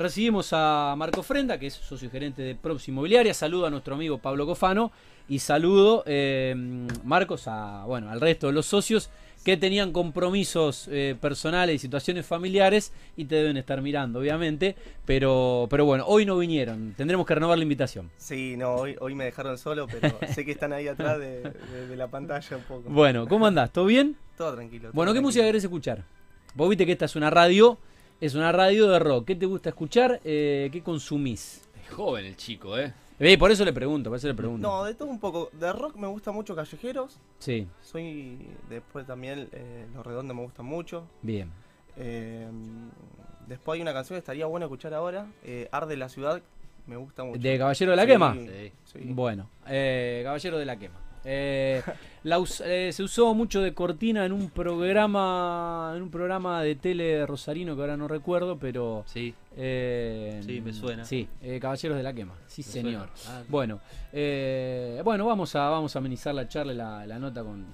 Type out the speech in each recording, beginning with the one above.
recibimos a Marco Frenda, que es socio gerente de Props Inmobiliaria. Saludo a nuestro amigo Pablo Cofano y saludo, eh, Marcos, a, bueno, al resto de los socios que tenían compromisos eh, personales y situaciones familiares y te deben estar mirando, obviamente. Pero, pero bueno, hoy no vinieron. Tendremos que renovar la invitación. Sí, no, hoy, hoy me dejaron solo, pero sé que están ahí atrás de, la pantalla un poco. Bueno, ¿cómo andás? ¿Todo bien? Todo tranquilo. bueno, ¿qué música querés escuchar? Vos viste que esta es una radio, es una radio de rock. ¿Qué te gusta escuchar? Eh, ¿Qué consumís? Es joven el chico, ¿eh? Eh, por eso le pregunto, por eso le pregunto. No, de todo un poco. De rock me gusta mucho Callejeros. Sí. Soy. Después también eh, Los Redondos me gustan mucho. Bien. Eh, después hay una canción que estaría bueno escuchar ahora. Eh, Arde la ciudad. Me gusta mucho. ¿De Caballero de la Quema? Sí. Bueno, Caballero de la Quema. Eh, eh, se usó mucho de cortina en un programa en un programa de tele rosarino que ahora no recuerdo, pero sí, eh, sí me suena. Sí, Caballeros de la Quema, sí señor. Ah. bueno, bueno vamos a vamos a amenizar la charla, la, la nota con,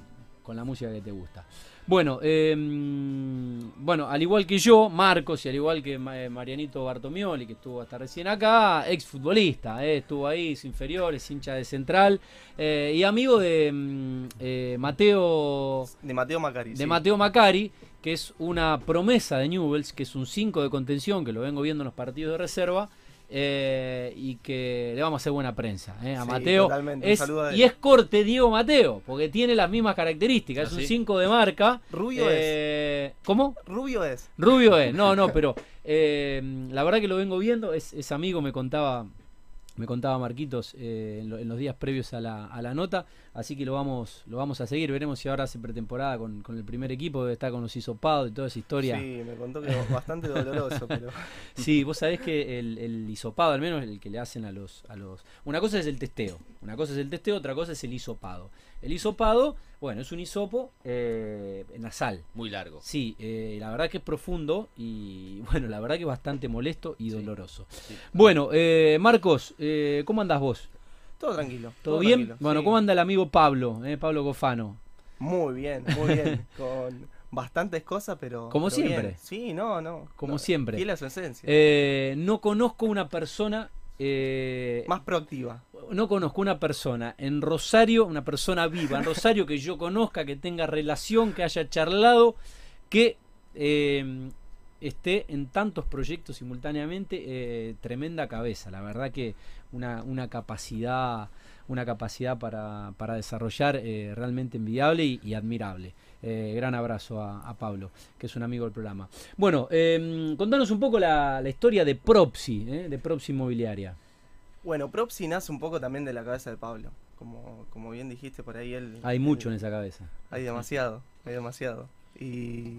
con la música que te gusta. Bueno, em, bueno, al igual que yo, Marcos, y al igual que eh, Marianito Bartomioli, que estuvo hasta recién acá, ex futbolista, eh, estuvo ahí, inferiores, hincha de central, eh, y amigo de em, Mateo. De Mateo Macari. De Mateo Macari, que es una promesa de Newells, que es un 5 de contención, que lo vengo viendo en los partidos de reserva. Eh, y que le vamos a hacer buena prensa eh, a Mateo. y es corte Diego Mateo, porque tiene las mismas características. es un 5 de marca. Rubio eh, es. ¿Cómo? Rubio es. Rubio es. No, no, pero la verdad que lo vengo viendo. Es, es amigo, me contaba me contaba Marquitos eh, en, los días previos a la, a la, nota, así que lo vamos, lo vamos a seguir, veremos si ahora hace pretemporada con, con el primer equipo, debe estar con los hisopados y toda esa historia. Sí, me contó que es bastante doloroso, pero... Sí, vos sabés que el, el hisopado, al menos el que le hacen a los, a los... Una cosa es el testeo, una cosa es el testeo, otra cosa es el hisopado. El hisopado, bueno, es un hisopo eh, nasal. Muy largo. Sí, eh, la verdad que es profundo y bueno, la verdad que es bastante molesto y doloroso. Bueno, eh, Marcos, eh, ¿cómo andás vos? Todo tranquilo. ¿Todo, bien? bueno, ¿cómo anda el amigo Pablo, Pablo Gofano? Muy bien, muy bien. con bastantes cosas, pero. Como siempre. Sí, no, no. Como siempre. Fiel a su esencia. no conozco una persona eh, Más proactiva. No conozco una persona en Rosario, una persona viva en Rosario que yo conozca, que tenga relación, que haya charlado, que eh, esté en tantos proyectos simultáneamente. Eh, tremenda cabeza, la verdad que una, capacidad una capacidad para, desarrollar realmente envidiable y admirable. Eh, gran abrazo a, Pablo, que es un amigo del programa. Bueno, em, contanos un poco la, historia de Propsi, eh, de Propsi Inmobiliaria. Bueno, Propsi nace un poco también de la cabeza de Pablo. Como, como bien dijiste por ahí, él. Hay mucho en esa cabeza. Hay demasiado, hay demasiado. Y,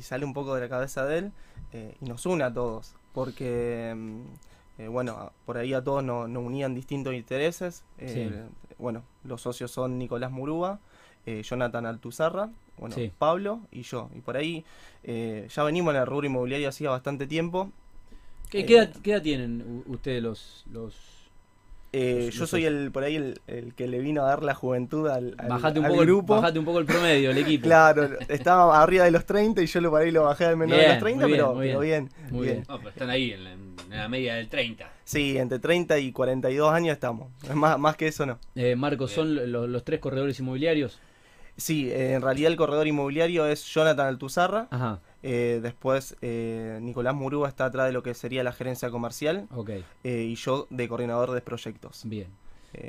sale un poco de la cabeza de él eh, y nos une a todos. Porque, em, bueno, por ahí a todos nos, unían distintos intereses. Bueno, los socios son Nicolás Murúa, Jonathan Altuzarra bueno, Pablo y yo. Y por ahí eh, ya venimos en el rubro inmobiliario hacía bastante tiempo. ¿Qué, edad, tienen ustedes los, los eh, yo soy el por ahí el, que le vino a dar la juventud al, bajate un poco grupo. El, bajate un poco el promedio, el equipo. claro, estaba arriba de los 30 y yo lo por ahí lo bajé al menor de los 30, pero, bien. Muy bien. están ahí en la, media del 30. Sí, entre 30 y 42 años estamos. Más, más que eso no. Eh, Marcos, ¿son los, los tres corredores inmobiliarios? Sí, eh, en realidad el corredor inmobiliario es Jonathan Altuzarra. Eh, después eh, Nicolás Murúa está atrás de lo que sería la gerencia comercial. y yo de coordinador de proyectos. Bien.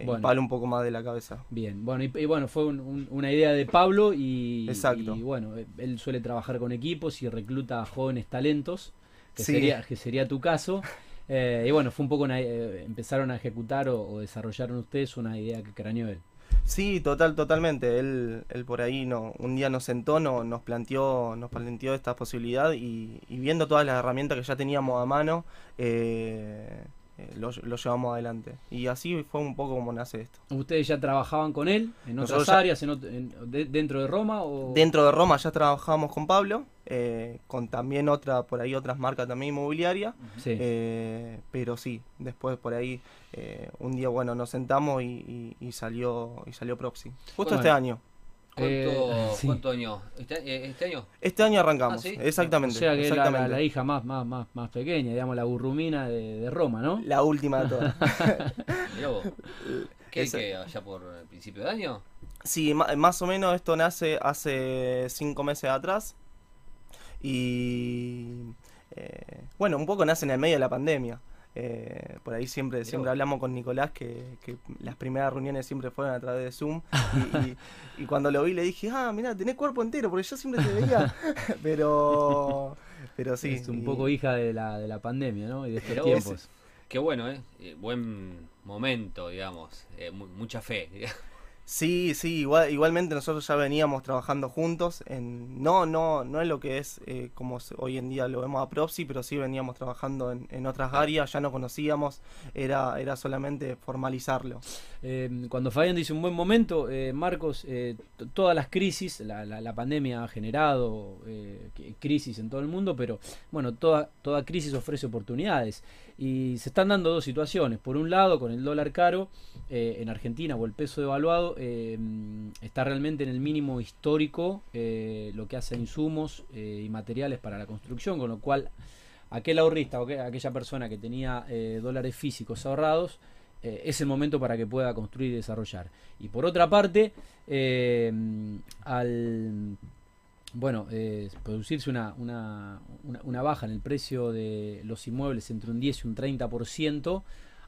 bueno. Pablo un poco más de la cabeza. Bien, bueno, y, bueno, fue una idea de Pablo y, Exacto. y bueno, él suele trabajar con equipos y recluta a jóvenes talentos, que, sería, que sería tu caso. y bueno, fue un poco empezaron a ejecutar o, o desarrollaron ustedes una idea que craneó él. Sí, total, totalmente. Él, él por ahí no, un día nos sentó, no, nos planteó, nos planteó esta posibilidad y, y, viendo todas las herramientas que ya teníamos a mano, eh, eh, lo, llevamos adelante. Y así fue un poco como nace esto. ¿Ustedes ya trabajaban con él en otras áreas, dentro de Roma? O... Dentro de Roma ya trabajábamos con Pablo, eh, con también otra, por ahí otras marcas también inmobiliarias. Eh, pero sí, después por ahí un día bueno nos sentamos y, salió y salió Proxy. Justo este año. ¿Cuánto, Eh, sí. cuánto año? ¿Este, eh, este año? Este año arrancamos, Ah, ¿sí? exactamente. O sea que la, exactamente. la- la hija más, más, más, más pequeña, digamos, la burrumina de, de Roma, ¿no? La última de todas. Mirá vos. ¿Qué, qué, allá por el principio de año? Sí, más o menos esto nace hace cinco meses atrás. Y eh, bueno, un poco nace en el medio de la pandemia. Eh, por ahí siempre, siempre hablamos con Nicolás que, que las primeras reuniones siempre fueron a través de Zoom. Y, y- y cuando lo vi le dije, ah, mira, tenés cuerpo entero, porque yo siempre te veía. pero, pero sí. es un y- poco hija de la, de la pandemia, ¿no? Y de estos vos. tiempos. Qué bueno, ¿eh? Eh, buen momento, digamos. Eh, mu- mucha fe. Sí, sí, igual, igualmente nosotros ya veníamos trabajando juntos en no no no en lo que es eh, como hoy en día lo vemos a Propsi, pero sí veníamos trabajando en, en otras áreas, ya no conocíamos, era era solamente formalizarlo. Eh, cuando Fabián dice un buen momento, eh, Marcos, eh, todas las crisis, la, la- la pandemia ha generado eh, crisis en todo el mundo, pero bueno, toda, toda crisis ofrece oportunidades. Y se están dando dos situaciones. Por un lado, con el dólar caro eh, en Argentina o el peso devaluado, eh, está realmente en el mínimo histórico eh, lo que hace insumos y materiales para la construcción, con lo cual aquel ahorrista o aqu- aquella persona que tenía dólares físicos ahorrados, es el momento para que pueda construir y desarrollar. Y por otra parte, al bueno, eh, producirse una, una, una, una baja en el precio de los inmuebles entre un 10 y un 30%,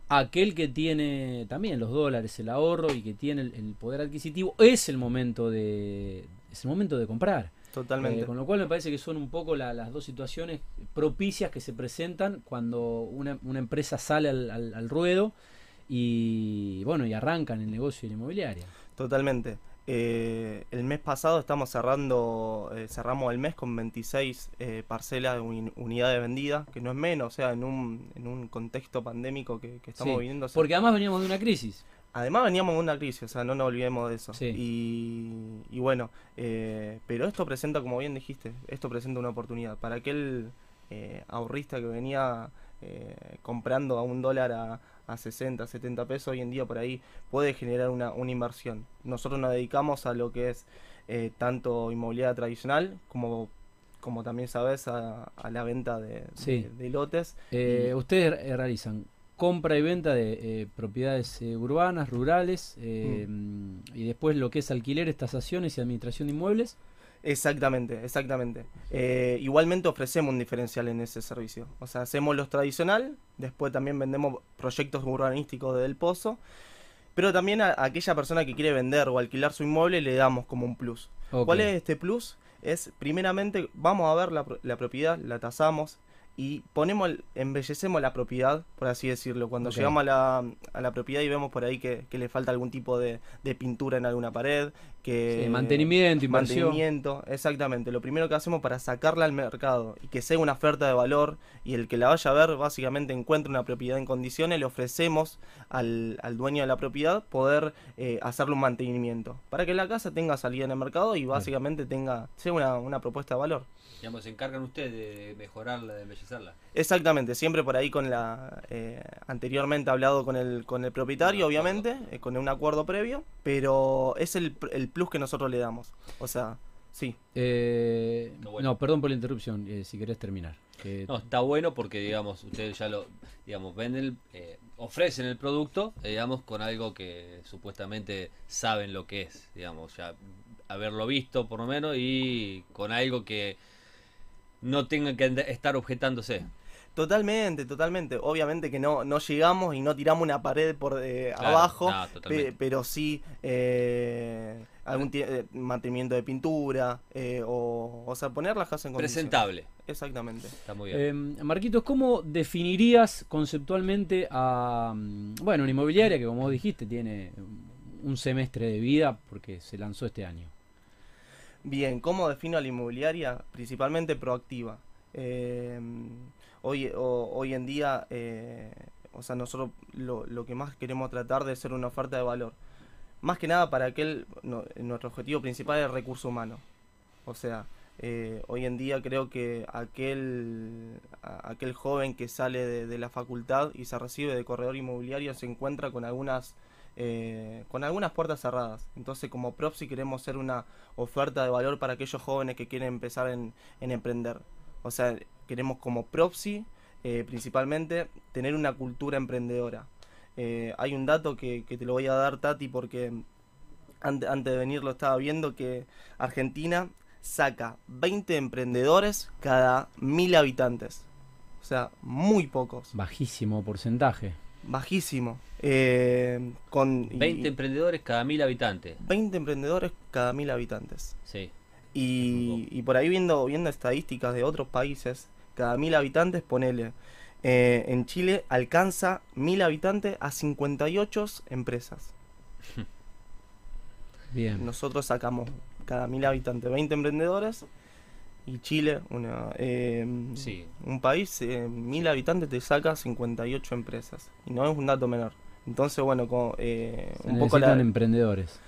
aquel que tiene también los dólares, el ahorro y que tiene el, el poder adquisitivo, es el momento de, es el momento de comprar. Totalmente. Eh, con lo cual me parece que son un poco la- las dos situaciones propicias que se presentan cuando una, una empresa sale al, al- al ruedo y bueno y arranca en el negocio de la inmobiliaria. Totalmente. Eh, el mes pasado estamos cerrando, eh, cerramos el mes con 26 eh, parcelas de uni- unidades vendidas, que no es menos, o sea, en un, en un contexto pandémico que, que estamos Sí, viviendo. o sea, Porque además veníamos de una crisis. Además veníamos de una crisis, o sea, no nos olvidemos de eso. Sí. Y, y bueno, eh, pero esto presenta, como bien dijiste, esto presenta una oportunidad. Para aquel ahorrista que venía eh, comprando a un dólar a, a 60, 70 pesos, hoy en día por ahí puede generar una, una inversión. Nosotros nos dedicamos a lo que es eh, tanto inmobiliaria tradicional como como también sabes a, a la venta de, Sí. de- de lotes Eh, Y- ustedes eh, realizan compra y venta de eh, propiedades eh, urbanas, rurales, eh, y después lo que es alquileres, tasaciones y administración de inmuebles. Exactamente, exactamente. Eh, igualmente ofrecemos un diferencial en ese servicio. O sea, hacemos los tradicional, después también vendemos proyectos urbanísticos de Del Pozo, pero también a, a aquella persona que quiere vender o alquilar su inmueble le damos como un plus. ¿Cuál es este plus? Es, primeramente, vamos a ver la propiedad, la tasamos y ponemos, el- embellecemos la propiedad, por así decirlo. Cuando llegamos a la, a la propiedad y vemos por ahí que, que le falta algún tipo de, de pintura en alguna pared, que... Sí, mantenimiento, inversión. Mantenimiento, exactamente. Lo primero que hacemos para sacarla al mercado y que sea una oferta de valor y el que la vaya a ver básicamente encuentre una propiedad en condiciones, le ofrecemos al, al dueño de la propiedad poder eh, hacerle un mantenimiento para que la casa tenga salida en el mercado y básicamente tenga sea una, una propuesta de valor. Digamos, se encargan ustedes de mejorarla, de embellecerla. Exactamente, siempre por ahí con la eh, anteriormente hablado con el con el propietario, obviamente, eh, con un acuerdo previo, pero es el, pr- el plus que nosotros le damos. O sea, sí. Eh, bueno. No, perdón por la interrupción, eh, si querés terminar. Que- No, está bueno porque, digamos, ustedes ya lo, digamos, venden, eh, ofrecen el producto, eh, digamos, con algo que supuestamente saben lo que es, digamos, ya haberlo visto por lo menos y con algo que no tengan que estar objetándose. Totalmente, totalmente. Obviamente que no, no llegamos y no tiramos una pared por eh, Claro, abajo, no, pe- totalmente. pero sí eh, algún eh, mantenimiento de pintura, eh, o, o sea, poner las casas en condiciones. Presentable, Exactamente. está muy bien. Eh, Marquitos, ¿cómo definirías conceptualmente a, mm, bueno, una inmobiliaria que como vos dijiste tiene un semestre de vida porque se lanzó este año? Bien, ¿cómo defino a la inmobiliaria? Principalmente proactiva. Eh, hoy, o- hoy en día, eh, o sea, nosotros lo, lo que más queremos tratar de ser una oferta de valor. Más que nada para aquel, no- nuestro objetivo principal es el recurso humano. O sea, eh, hoy en día creo que aquel, aquel joven que sale de, de la facultad y se recibe de corredor inmobiliario se encuentra con algunas eh, con algunas puertas cerradas. Entonces, como Propsi queremos ser una oferta de valor para aquellos jóvenes que quieren empezar en, en emprender. O sea, queremos como Propsi, eh, principalmente, tener una cultura emprendedora. Eh, hay un dato que, que te lo voy a dar, Tati, porque ante- antes de venir lo estaba viendo, que Argentina saca 20 emprendedores cada mil habitantes. O sea, muy pocos. Bajísimo porcentaje. Bajísimo. Eh, con y- 20 emprendedores cada mil habitantes. 20 emprendedores cada mil habitantes. Sí. Y, y por ahí viendo, viendo estadísticas de otros países, cada mil habitantes, ponele. eh, en Chile alcanza mil habitantes a 58 empresas. Bien. Nosotros sacamos cada mil habitantes 20 emprendedores y Chile, una, eh, Sí. un país, eh, mil habitantes te saca 58 empresas. Y no es un dato menor. Entonces, bueno, como, eh, Se un poco la, emprendedores.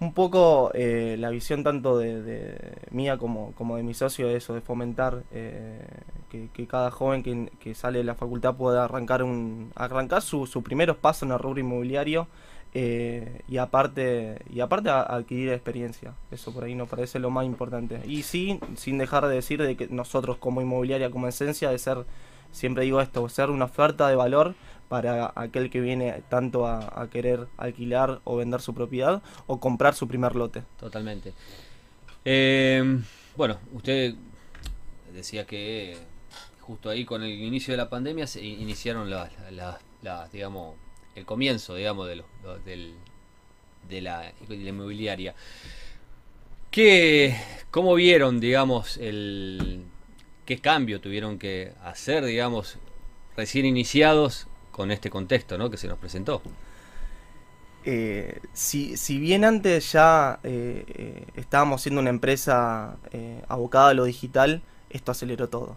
un poco eh, la visión tanto de, de mía como, como de mi socio es eso, de fomentar eh, que, que cada joven que, que sale de la facultad pueda arrancar un arrancar su- sus primeros pasos en el rubro inmobiliario eh, y aparte y aparte a- adquirir experiencia. Eso por ahí nos parece lo más importante. Y sí, sin dejar de decir de que nosotros como inmobiliaria, como esencia, de ser, siempre digo esto, ser una oferta de valor para aquel que viene tanto a, querer alquilar o vender su propiedad o comprar su primer lote. Totalmente. Eh, bueno, usted decía que justo ahí con el inicio de la pandemia se iniciaron las, digamos, el comienzo, digamos, de, la, de la inmobiliaria. ¿Qué, ¿Cómo vieron, digamos, el qué cambio tuvieron que hacer, digamos, recién iniciados con este contexto, ¿no? Que se nos presentó. Eh, si, si bien antes ya eh, eh, estábamos siendo una empresa eh, abocada a lo digital, esto aceleró todo.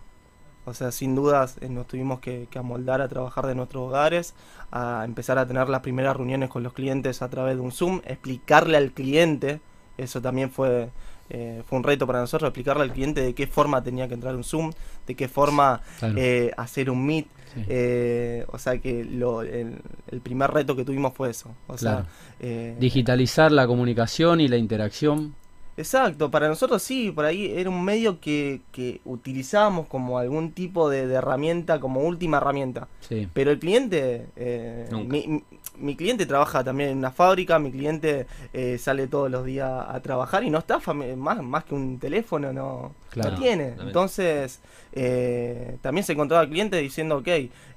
O sea, sin dudas eh, nos tuvimos que, que amoldar a trabajar de nuestros hogares, a empezar a tener las primeras reuniones con los clientes a través de un Zoom, explicarle al cliente, eso también fue, eh, fue un reto para nosotros, explicarle al cliente de qué forma tenía que entrar un Zoom, de qué forma Claro. eh, hacer un Meet. Sí. eh, o sea que lo, el, el primer reto que tuvimos fue eso. O Claro. sea, eh, Digitalizar la comunicación y la interacción. Exacto, para nosotros sí, por ahí era un medio que, que utilizábamos como algún tipo de, de herramienta, como última herramienta. Sí. Pero el cliente, eh, mi, mi- mi cliente trabaja también en una fábrica, mi cliente eh, sale todos los días a trabajar y no está más, más que un teléfono, no, Claro. no tiene. Entonces, eh, también se encontraba el cliente diciendo, ok,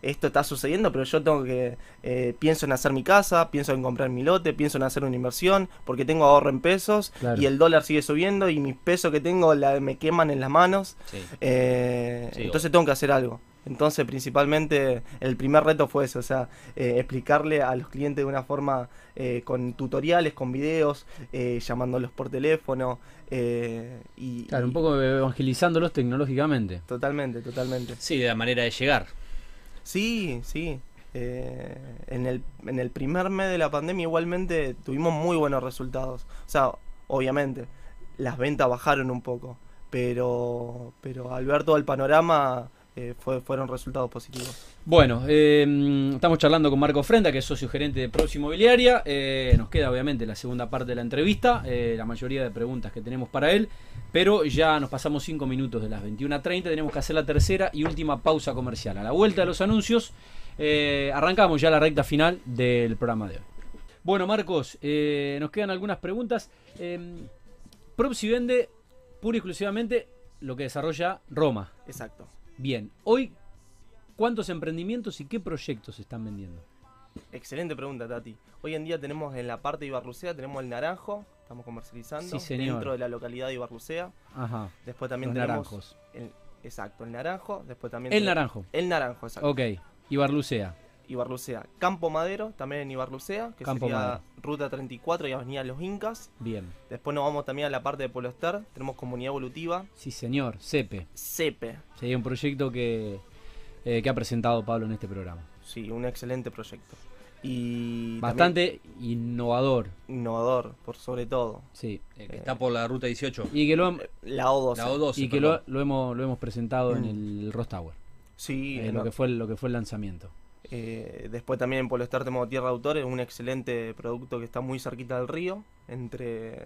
esto está sucediendo, pero yo tengo que, eh, pienso en hacer mi casa, pienso en comprar mi lote, pienso en hacer una inversión, porque tengo ahorro en pesos Claro. y el dólar sigue subiendo y mis pesos que tengo la- me queman en las manos. Sí. Eh, Sí, entonces tengo que hacer algo. Entonces, principalmente, el primer reto fue eso, o sea, eh, explicarle a los clientes de una forma eh, con tutoriales, con videos, eh, llamándolos por teléfono. eh, y, Claro, un poco evangelizándolos tecnológicamente. Totalmente, totalmente. Sí, de la manera de llegar. Sí, sí. eh, en, el, en el primer mes de la pandemia igualmente tuvimos muy buenos resultados. O sea, obviamente, las ventas bajaron un poco, pero, pero al ver todo el panorama eh, fue, fueron resultados positivos. Bueno, eh, estamos charlando con Marco Frenda, que es socio gerente de Proxy Inmobiliaria. Eh, nos queda obviamente la segunda parte de la entrevista, eh, la mayoría de preguntas que tenemos para él, pero ya nos pasamos 5 minutos de las 21.30, tenemos que hacer la tercera y última pausa comercial. A la vuelta de los anuncios, eh, arrancamos ya la recta final del programa de hoy. Bueno, Marcos, eh, nos quedan algunas preguntas. Eh, Proxy vende pura y exclusivamente lo que desarrolla Roma. Exacto. Bien, hoy, ¿cuántos emprendimientos y qué proyectos se están vendiendo? Excelente pregunta, Tati. Hoy en día tenemos en la parte de Ibarlucea, tenemos el naranjo, estamos comercializando Sí, dentro de la localidad de Ibarlucea. Ajá, Después también los tenemos naranjos. el- exacto, el naranjo, después también El naranjo. El naranjo, exacto. Ok, Ibarlucea. Ibarlucea. Campo Madero, también en Ibarlucea, que Campo sería Madero. Ruta 34 y Avenida Los Incas. Bien. Después nos vamos también a la parte de Polo Star, tenemos Comunidad Evolutiva, Sí, señor, CEPE. CEPE. Sería un proyecto que, eh, que ha presentado Pablo en este programa. Sí, un excelente proyecto. Y Bastante innovador, innovador, por sobre todo. sí. eh, que está por la ruta 18. Y que lo, hem- La O12. La O12. y que lo, lo hemos, lo hemos presentado en Mm. el Ross Tower. Sí, eh, lo, que fue, lo que fue el lanzamiento. Eh, después también en Polestar tenemos Tierra de Autores, un excelente producto que está muy cerquita del río, entre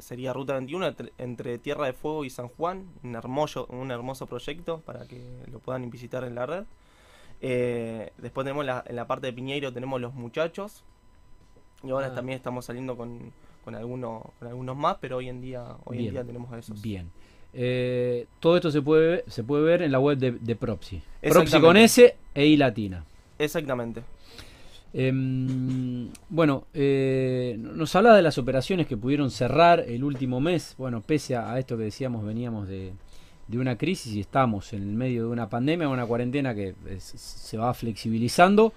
sería Ruta 21, entre, Tierra de Fuego y San Juan, un hermoso, un hermoso proyecto para que lo puedan visitar en la red. Eh, después tenemos la, en la parte de Piñeiro tenemos los muchachos. Y ahora Ah. también estamos saliendo con, con, algunos, con algunos más, pero hoy en día, hoy en día tenemos esos. Bien. Eh, todo esto se puede, se puede ver en la web de, de Propsi. Propsi con S e I latina. Exactamente. Em, bueno, eh, nos habla de las operaciones que pudieron cerrar el último mes. Bueno, pese a, esto que decíamos, veníamos de, de una crisis y estamos en el medio de una pandemia, una cuarentena que es- se va flexibilizando.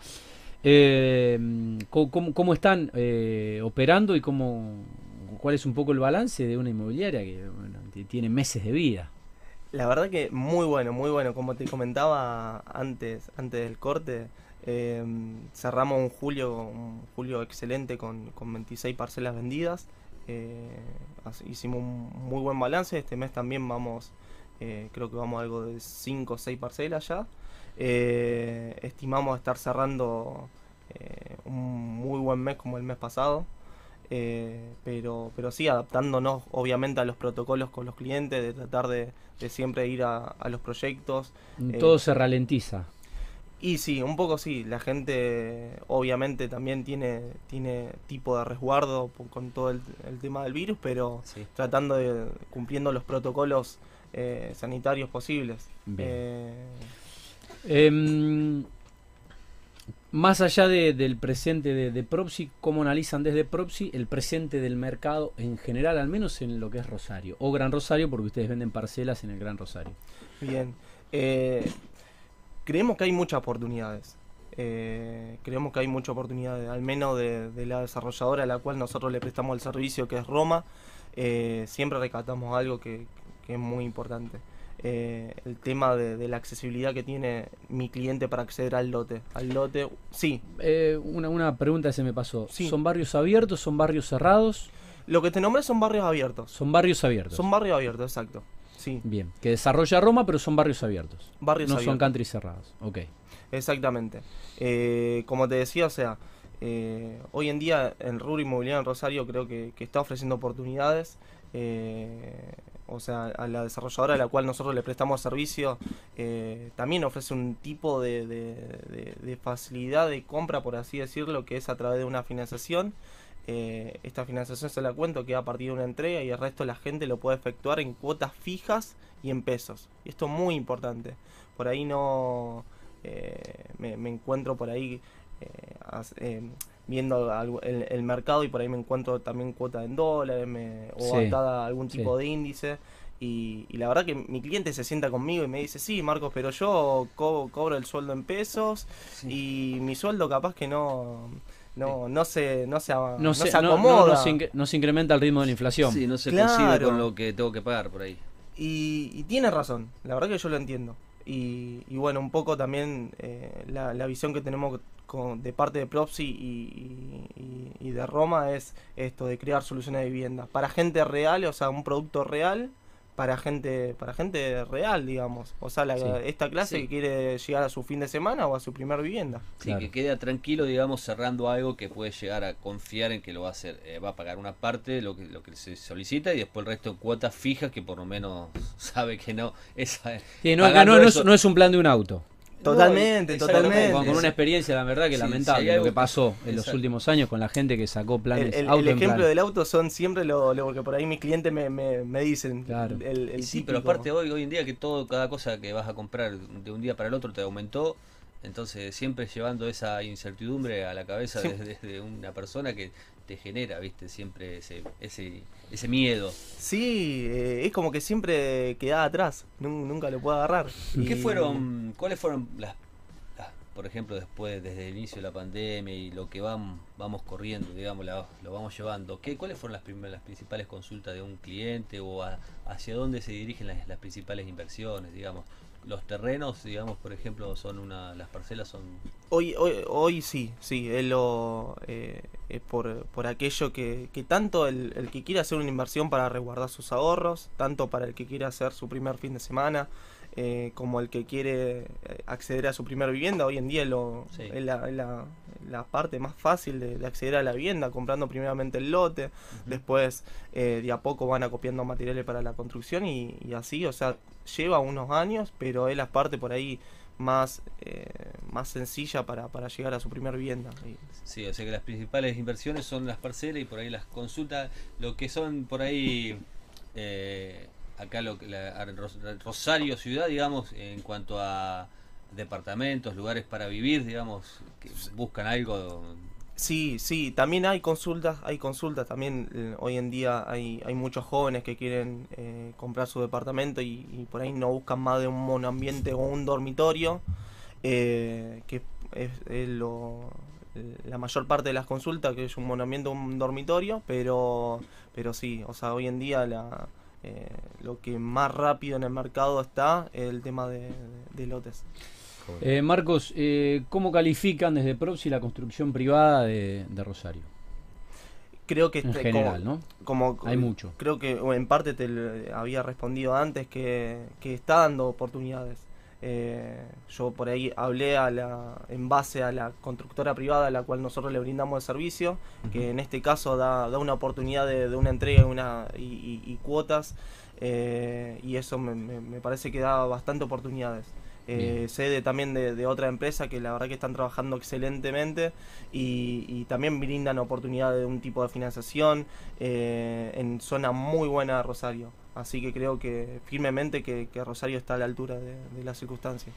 Em, ¿cómo, cómo- están eh, operando y cómo, cuál es un poco el balance de una inmobiliaria que bueno, tiene meses de vida? La verdad que muy bueno, muy bueno. Como te comentaba antes, antes del corte, eh, cerramos un julio, un julio excelente con, con 26 parcelas vendidas. Eh, hicimos un muy buen balance. Este mes también vamos, eh, creo que vamos a algo de 5 o 6 parcelas ya. Eh, estimamos estar cerrando un muy buen mes como el mes pasado. Pero, pero sí, adaptándonos obviamente a los protocolos con los clientes, de tratar de, de siempre ir a, a los proyectos. Todo se ralentiza. Y sí, un poco sí, la gente obviamente también tiene, tiene tipo de resguardo con todo el, el tema del virus, pero Sí. tratando de cumpliendo los protocolos eh, sanitarios posibles. Bien. Eh, Em, más allá de- del presente de, de Propsi, ¿cómo analizan desde Propsi el presente del mercado en general, al menos en lo que es Rosario? O Gran Rosario, porque ustedes venden parcelas en el Gran Rosario. Bien. Creemos que hay muchas oportunidades. Eh, creemos que hay muchas oportunidades, al menos de, de la desarrolladora a la cual nosotros le prestamos el servicio, que es Roma. Eh, siempre rescatamos algo que, que es muy importante. Eh, el tema de, de la accesibilidad que tiene mi cliente para acceder al lote. Al lote, sí. Eh, una, una pregunta que se me pasó. Sí. ¿Son barrios abiertos? ¿Son barrios cerrados? Lo que te nombré son barrios abiertos. Son barrios abiertos. Son barrios abiertos, exacto. Sí, Bien, que desarrolla Roma, pero son barrios abiertos. barrios no abiertos. son country cerrados. Ok. Exactamente. Eh, como te decía, o sea, eh, hoy en día el rubro inmobiliario en Rosario creo que, que está ofreciendo oportunidades. eh, o sea, a la desarrolladora a la cual nosotros le prestamos servicio, eh, también ofrece un tipo de, de- de- de facilidad de compra, por así decirlo, que es a través de una financiación. Eh, esta financiación se la cuento que a partir de una entrega y el resto la gente lo puede efectuar en cuotas fijas y en pesos. Y esto es muy importante. Por ahí no eh, me, me encuentro por ahí eh, eh, viendo el, el mercado y por ahí me encuentro también cuota en dólares me- o Sí, atada a algún sí. tipo de índice. Y, y la verdad que mi cliente se sienta conmigo y me dice, sí, Marcos, pero yo co- cobro el sueldo en pesos y mi sueldo capaz que no, no, no se, no se, No, se, no- no- acomoda. no se, no se incrementa el ritmo de la inflación. Sí, no se Claro. coincide con lo que tengo que pagar por ahí. Y, y tiene razón, la verdad que yo lo entiendo. Y, y bueno, un poco también eh, la, la visión que tenemos con- de parte de Propsi y, y- y de Roma es esto de crear soluciones de vivienda para gente real, o sea, un producto real para gente para gente real, digamos. O sea, la- Sí. esta clase Sí. que quiere llegar a su fin de semana o a su primer vivienda. Sí, Claro. que queda tranquilo, digamos, cerrando algo que puede llegar a confiar en que lo va a hacer. Eh, va a pagar una parte, lo que, lo que se solicita, y después el resto en cuotas fijas que por lo menos sabe que no. Esa, Sí, no, acá pagando no, no es, no es un plan de un auto. Totalmente, totalmente. Con, con una experiencia, la verdad, que Sí, lamentable lo que pasó en los últimos años con la gente que sacó planes el- auto el ejemplo plan. del auto son siempre lo, lo- porque por ahí mis clientes me, me, me dicen Claro. el, sí, pero aparte hoy, hoy en día que todo, cada cosa que vas a comprar de un día para el otro te aumentó, entonces siempre llevando esa incertidumbre a la cabeza Sí. desde de una persona que te genera, viste, siempre ese, ese, ese miedo. Sí, eh, es como que siempre queda atrás, nun- nunca lo puedo agarrar. ¿Qué Y- fueron, cuáles fueron las, las- por ejemplo, después, desde el inicio de la pandemia y lo que vam- vamos corriendo, digamos, la- lo vamos llevando? ¿Qué, ¿Cuáles fueron las, primeras, las principales consultas de un cliente o a- hacia dónde se dirigen las, las principales inversiones, digamos? Los terrenos, digamos, por ejemplo, son una, las parcelas son Hoy, hoy, hoy sí, sí, es, lo, eh, es por, por aquello que, que tanto el, el que quiere hacer una inversión para resguardar sus ahorros, tanto para el que quiere hacer su primer fin de semana, eh, como el que quiere eh, acceder a su primera vivienda. Hoy en día es, lo, Sí. es la, es la- la parte más fácil de, de acceder a la vivienda, comprando primeramente el lote, después eh, de a poco van acopiando materiales para la construcción y, y así, o sea, lleva unos años, pero es la parte por ahí más, eh, más sencilla para, para llegar a su primera vivienda. Sí, o sea que las principales inversiones son las parcelas y por ahí las consultas, lo que son por ahí, acá lo que la, Rosario ciudad, digamos, en cuanto a departamentos, lugares para vivir, digamos, que buscan algo. Sí, sí, también hay consultas, hay consultas, también eh, hoy en día hay, hay muchos jóvenes que quieren eh, comprar su departamento y, y por ahí no buscan más de un monoambiente o un dormitorio, eh, que es, es lo, la mayor parte de las consultas, que es un monoambiente o un dormitorio, pero, pero sí, o sea, hoy en día la, eh, lo que más rápido en el mercado está es el tema de, de lotes. Eh, Marcos, eh, ¿cómo califican desde Proxy la construcción privada de, de Rosario? Creo que En este- general, como- ¿no? como Hay mucho. creo que o en parte te lo había respondido antes que, que está dando oportunidades Eh, yo por ahí hablé a la, en base a la constructora privada a la cual nosotros le brindamos el servicio que en este caso da, da una oportunidad de, de una entrega una, y, y- y cuotas eh, y eso me, me- me parece que da bastante oportunidades Eh, Bien. sé de, también de, de otra empresa que la verdad que están trabajando excelentemente y, y también brindan oportunidad de un tipo de financiación eh, en zona muy buena de Rosario. Así que creo que firmemente que, que Rosario está a la altura de, de las circunstancias.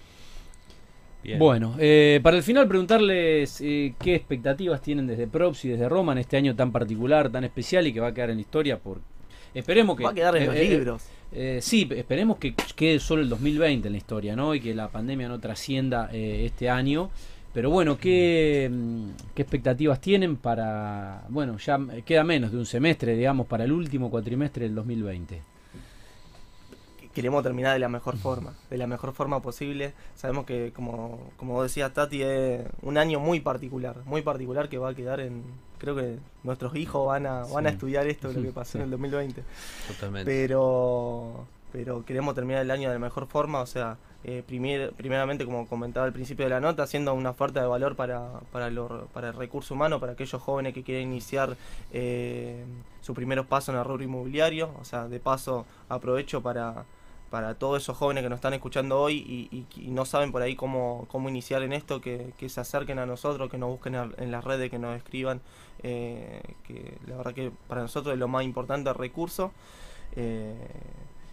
Bien. Bueno, eh, para el final preguntarles eh, qué expectativas tienen desde Props y desde Roma en este año tan particular, tan especial y que va a quedar en la historia por... Esperemos que... Va a quedar en eh, los eh, libros. Eh, sí, esperemos que quede solo el 2020 en la historia, ¿no? Y que la pandemia no trascienda eh, este año. Pero bueno, ¿qué, mm, ¿qué expectativas tienen para... Bueno, ya queda menos de un semestre, digamos, para el último cuatrimestre del 2020. Queremos terminar de la mejor forma, de la mejor forma posible. Sabemos que, como, como vos decías, Tati, es un año muy particular, muy particular que va a quedar en... Creo que nuestros hijos van a, van a estudiar esto, lo que pasó Sí. en el 2020. Totalmente. Pero, pero queremos terminar el año de la mejor forma, o sea, eh, primer- primeramente, como comentaba al principio de la nota, haciendo una oferta de valor para, para, lo- para el recurso humano, para aquellos jóvenes que quieren iniciar eh, sus primeros pasos en el rubro inmobiliario. O sea, de paso aprovecho para, para todos esos jóvenes que nos están escuchando hoy y, no saben por ahí cómo, cómo iniciar en esto, que, se acerquen a nosotros, que nos busquen en las redes, que nos escriban, eh, que la verdad que para nosotros es lo más importante el recurso. Eh,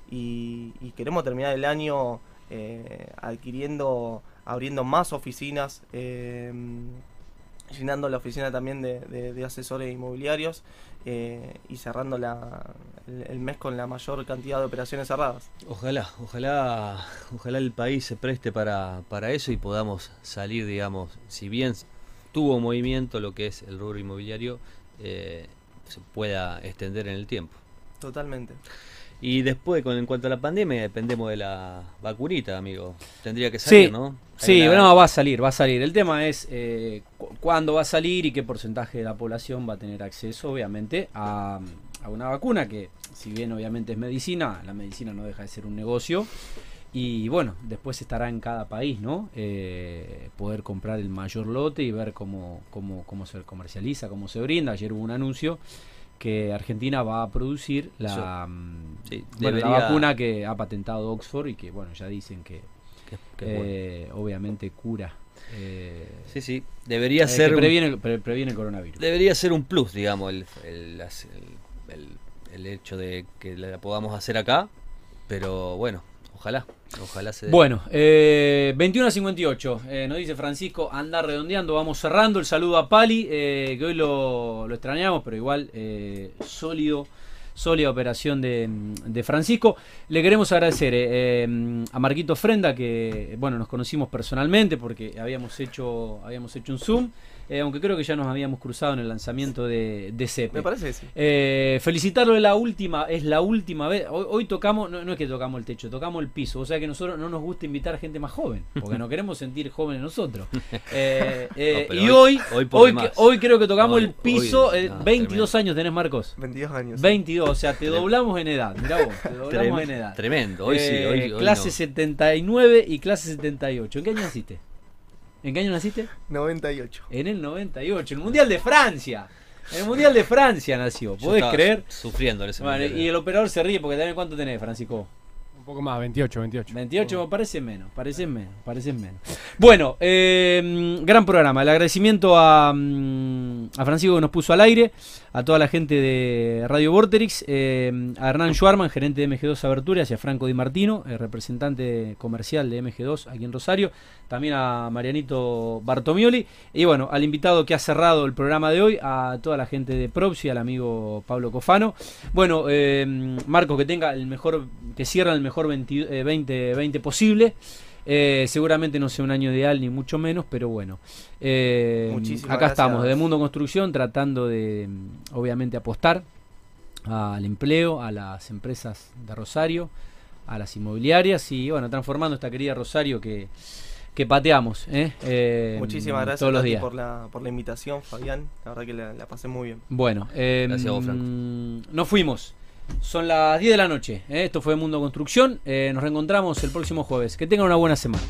y, queremos terminar el año eh, adquiriendo, abriendo más oficinas, llenando la oficina también de, de- de asesores inmobiliarios eh, y cerrando la, el, el mes con la mayor cantidad de operaciones cerradas. Ojalá, ojalá, ojalá el país se preste para, para eso y podamos salir, digamos, si bien tuvo movimiento lo que es el rubro inmobiliario, eh, se pueda extender en el tiempo. Totalmente. Y después, con, en cuanto a la pandemia, dependemos de la vacunita, amigo. Tendría que salir, Sí, ¿no? Hay Sí, una- no, va a salir, va a salir. El tema es eh, cu- cuándo va a salir y qué porcentaje de la población va a tener acceso, obviamente, a, a una vacuna que, si bien obviamente es medicina, la medicina no deja de ser un negocio. Y bueno, después estará en cada país, ¿no? Eh, poder comprar el mayor lote y ver cómo, cómo, cómo se comercializa, cómo se brinda. Ayer hubo un anuncio que Argentina va a producir la, mm, Sí, bueno, la vacuna que ha patentado Oxford y que, bueno, ya dicen que que- que es bueno. eh, obviamente cura. eh, Sí, sí. Debería eh, ser que un- previene, pre- previene el coronavirus. Debería ser un plus, digamos, el, el- el- el hecho de que la podamos hacer acá. Pero bueno, ojalá, ojalá se dé. Bueno, eh, 21 a 58, eh, nos dice Francisco, anda redondeando, vamos cerrando. El saludo a Pali, eh, que hoy lo, lo extrañamos, pero igual eh, sólido, sólida operación de, de Francisco. Le queremos agradecer eh, eh, a Marquito Frenda, que bueno, nos conocimos personalmente porque habíamos hecho, habíamos hecho un Zoom, eh, aunque creo que ya nos habíamos cruzado en el lanzamiento de, de CEPE. Me parece que sí. Eh, felicitarlo es la última, es la última vez. Hoy, hoy tocamos, no, no es que tocamos el techo, tocamos el piso. O sea que nosotros no nos gusta invitar gente más joven, porque no queremos sentir jóvenes nosotros. Eh, eh, No, y hoy- hoy, hoy creo que tocamos Hoy- el piso. hoy- no, 22 tremendo. años tenés, Marcos. 22 años. sí. 22. o sea, te doblamos en edad. Mirá vos, te doblamos Trem- en edad. Tremendo. Hoy sí, hoy, hoy clase no. 79 y clase 78. ¿En qué año naciste? ¿En qué año naciste? 98. En el 98, el Mundial de Francia. En el Mundial de Francia nació, ¿podés creer? Sufriendo en ese Bueno, momento. y el operador se ríe porque también cuánto tenés, Francisco. Poco más, 28, 28. 28 me parece menos, parece menos, parece menos. Bueno, eh, gran programa. El agradecimiento a, mm, a Francisco que nos puso al aire, a toda la gente de Radio Vorterix, eh, a Hernán Schwarman, gerente de MG2 Aberturas, y a Franco Di Martino, eh, representante comercial de MG2 aquí en Rosario, también a Marianito Bartomioli, y bueno, al invitado que ha cerrado el programa de hoy, a toda la gente de Propsi, al amigo Pablo Cofano. Bueno, eh, Marcos, que tenga el mejor, que cierra el mejor 20, eh, 20, 20 posible. Eh, seguramente no sea un año ideal, ni mucho menos, pero bueno. Eh, Muchísimas acá gracias. estamos, de Mundo Construcción, tratando de, obviamente, apostar al empleo, a las empresas de Rosario, a las inmobiliarias y, bueno, transformando esta querida Rosario que, que pateamos. ¿eh? Eh, Muchísimas gracias todos los días. por la, por la invitación, Fabián. La verdad que la, la pasé muy bien. Bueno, eh, Gracias a vos, Franco. nos fuimos. Son las 10 de la noche. ¿eh? Esto fue Mundo Construcción. Eh, nos reencontramos el próximo jueves. Que tengan una buena semana.